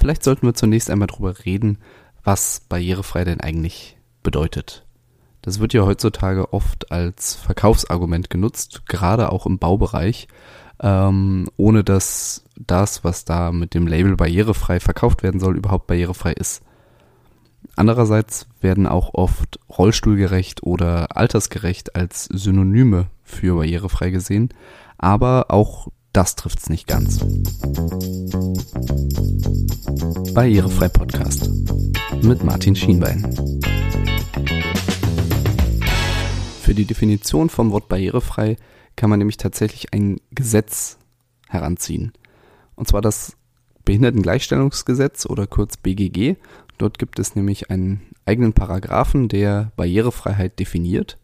Vielleicht sollten wir zunächst einmal darüber reden, was barrierefrei denn eigentlich bedeutet. Das wird ja heutzutage oft als Verkaufsargument genutzt, gerade auch im Baubereich, ähm, ohne dass das, was da mit dem Label barrierefrei verkauft werden soll, überhaupt barrierefrei ist. Andererseits werden auch oft rollstuhlgerecht oder altersgerecht als Synonyme für barrierefrei gesehen, aber auch das trifft's nicht ganz. Barrierefrei Podcast mit Martin Schienbein. Für die Definition vom Wort barrierefrei kann man nämlich tatsächlich ein Gesetz heranziehen. Und zwar das Behindertengleichstellungsgesetz oder kurz BGG. Dort gibt es nämlich einen eigenen Paragraphen, der Barrierefreiheit definiert.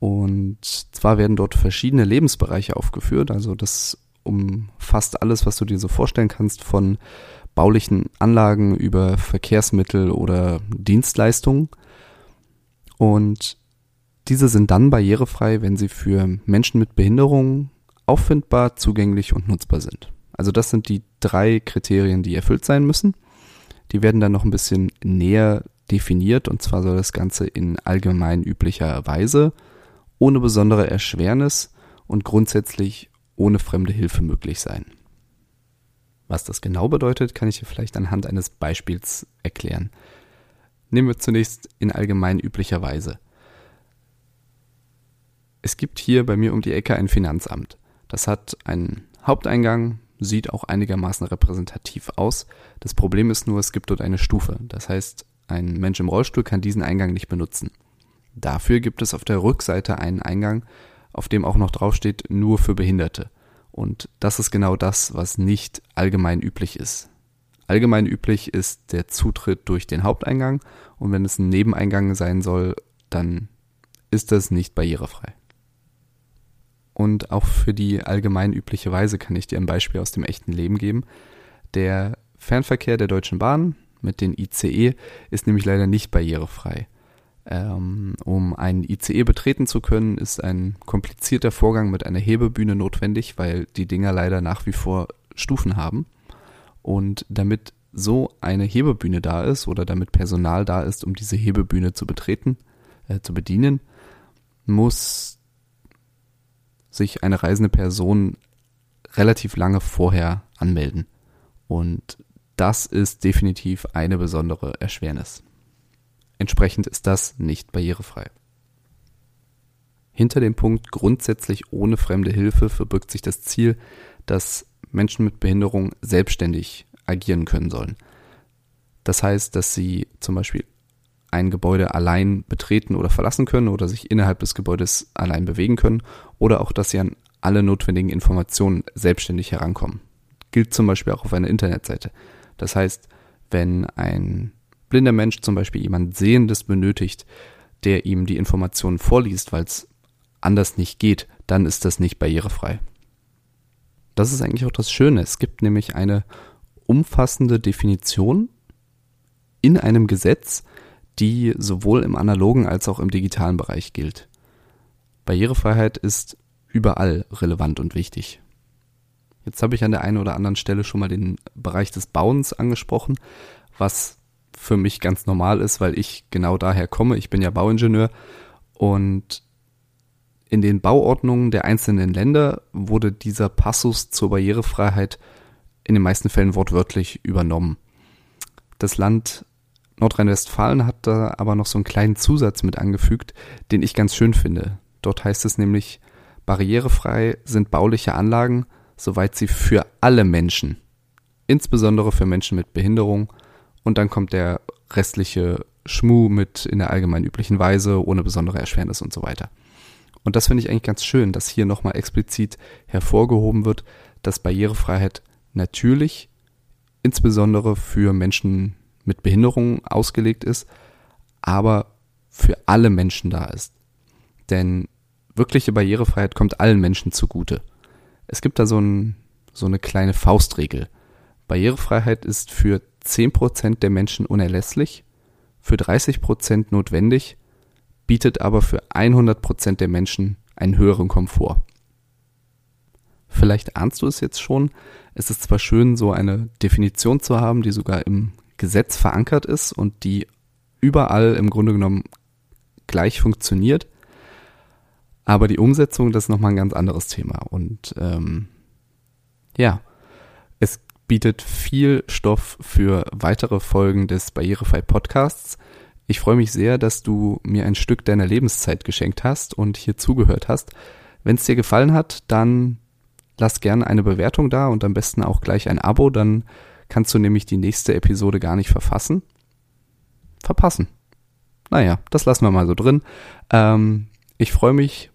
Und zwar werden dort verschiedene Lebensbereiche aufgeführt. Also das umfasst alles, was du dir so vorstellen kannst, von baulichen Anlagen über Verkehrsmittel oder Dienstleistungen. Und diese sind dann barrierefrei, wenn sie für Menschen mit Behinderungen auffindbar, zugänglich und nutzbar sind. Also das sind die drei Kriterien, die erfüllt sein müssen. Die werden dann noch ein bisschen näher definiert und zwar soll das Ganze in allgemein üblicher Weise, ohne besondere Erschwernis und grundsätzlich ohne fremde Hilfe möglich sein. Was das genau bedeutet, kann ich dir vielleicht anhand eines Beispiels erklären. Nehmen wir zunächst in allgemein üblicher Weise. Es gibt hier bei mir um die Ecke ein Finanzamt. Das hat einen Haupteingang, sieht auch einigermaßen repräsentativ aus. Das Problem ist nur, es gibt dort eine Stufe. Das heißt, ein Mensch im Rollstuhl kann diesen Eingang nicht benutzen. Dafür gibt es auf der Rückseite einen Eingang, auf dem auch noch draufsteht, nur für Behinderte. Und das ist genau das, was nicht allgemein üblich ist. Allgemein üblich ist der Zutritt durch den Haupteingang und wenn es ein Nebeneingang sein soll, dann ist das nicht barrierefrei. Und auch für die allgemein übliche Weise kann ich dir ein Beispiel aus dem echten Leben geben. Der Fernverkehr der Deutschen Bahn mit den ICE ist nämlich leider nicht barrierefrei. Ähm, um einen ICE betreten zu können, ist ein komplizierter Vorgang mit einer Hebebühne notwendig, weil die Dinger leider nach wie vor Stufen haben. Und damit so eine Hebebühne da ist oder damit Personal da ist, um diese Hebebühne zu betreten, äh, zu bedienen, muss sich eine reisende Person relativ lange vorher anmelden. Und das ist definitiv eine besondere Erschwernis. Entsprechend ist das nicht barrierefrei. Hinter dem Punkt grundsätzlich ohne fremde Hilfe verbirgt sich das Ziel, dass Menschen mit Behinderung selbstständig agieren können sollen. Das heißt, dass sie zum Beispiel ein Gebäude allein betreten oder verlassen können oder sich innerhalb des Gebäudes allein bewegen können oder auch, dass sie an alle notwendigen Informationen selbstständig herankommen. Gilt zum Beispiel auch auf einer Internetseite. Das heißt, wenn ein blinder Mensch zum Beispiel jemand Sehendes benötigt, der ihm die Informationen vorliest, weil es anders nicht geht, dann ist das nicht barrierefrei. Das ist eigentlich auch das Schöne. Es gibt nämlich eine umfassende Definition in einem Gesetz, die sowohl im analogen als auch im digitalen Bereich gilt. Barrierefreiheit ist überall relevant und wichtig. Jetzt habe ich an der einen oder anderen Stelle schon mal den Bereich des Bauens angesprochen, was für mich ganz normal ist, weil ich genau daher komme. Ich bin ja Bauingenieur und in den Bauordnungen der einzelnen Länder wurde dieser Passus zur Barrierefreiheit in den meisten Fällen wortwörtlich übernommen. Das Land Nordrhein-Westfalen hat da aber noch so einen kleinen Zusatz mit angefügt, den ich ganz schön finde. Dort heißt es nämlich, barrierefrei sind bauliche Anlagen, soweit sie für alle Menschen, insbesondere für Menschen mit Behinderung, und dann kommt der restliche Schmu mit in der allgemein üblichen Weise, ohne besondere Erschwernis und so weiter. Und das finde ich eigentlich ganz schön, dass hier nochmal explizit hervorgehoben wird, dass Barrierefreiheit natürlich insbesondere für Menschen mit Behinderungen ausgelegt ist, aber für alle Menschen da ist. Denn wirkliche Barrierefreiheit kommt allen Menschen zugute. Es gibt da so, ein, so eine kleine Faustregel. Barrierefreiheit ist für 10% der Menschen unerlässlich, für 30% notwendig, bietet aber für 100% der Menschen einen höheren Komfort. Vielleicht ahnst du es jetzt schon. Es ist zwar schön, so eine Definition zu haben, die sogar im Gesetz verankert ist und die überall im Grunde genommen gleich funktioniert. Aber die Umsetzung, das ist nochmal ein ganz anderes Thema. Und ähm, ja, es bietet viel Stoff für weitere Folgen des Barrierefrei Podcasts. Ich freue mich sehr, dass du mir ein Stück deiner Lebenszeit geschenkt hast und hier zugehört hast. Wenn es dir gefallen hat, dann lass gerne eine Bewertung da und am besten auch gleich ein Abo, dann kannst du nämlich die nächste Episode gar nicht verfassen. Verpassen. Naja, das lassen wir mal so drin. Ähm, ich freue mich,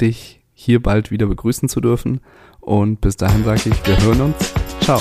dich hier bald wieder begrüßen zu dürfen. Und bis dahin sage ich, wir hören uns. Ciao.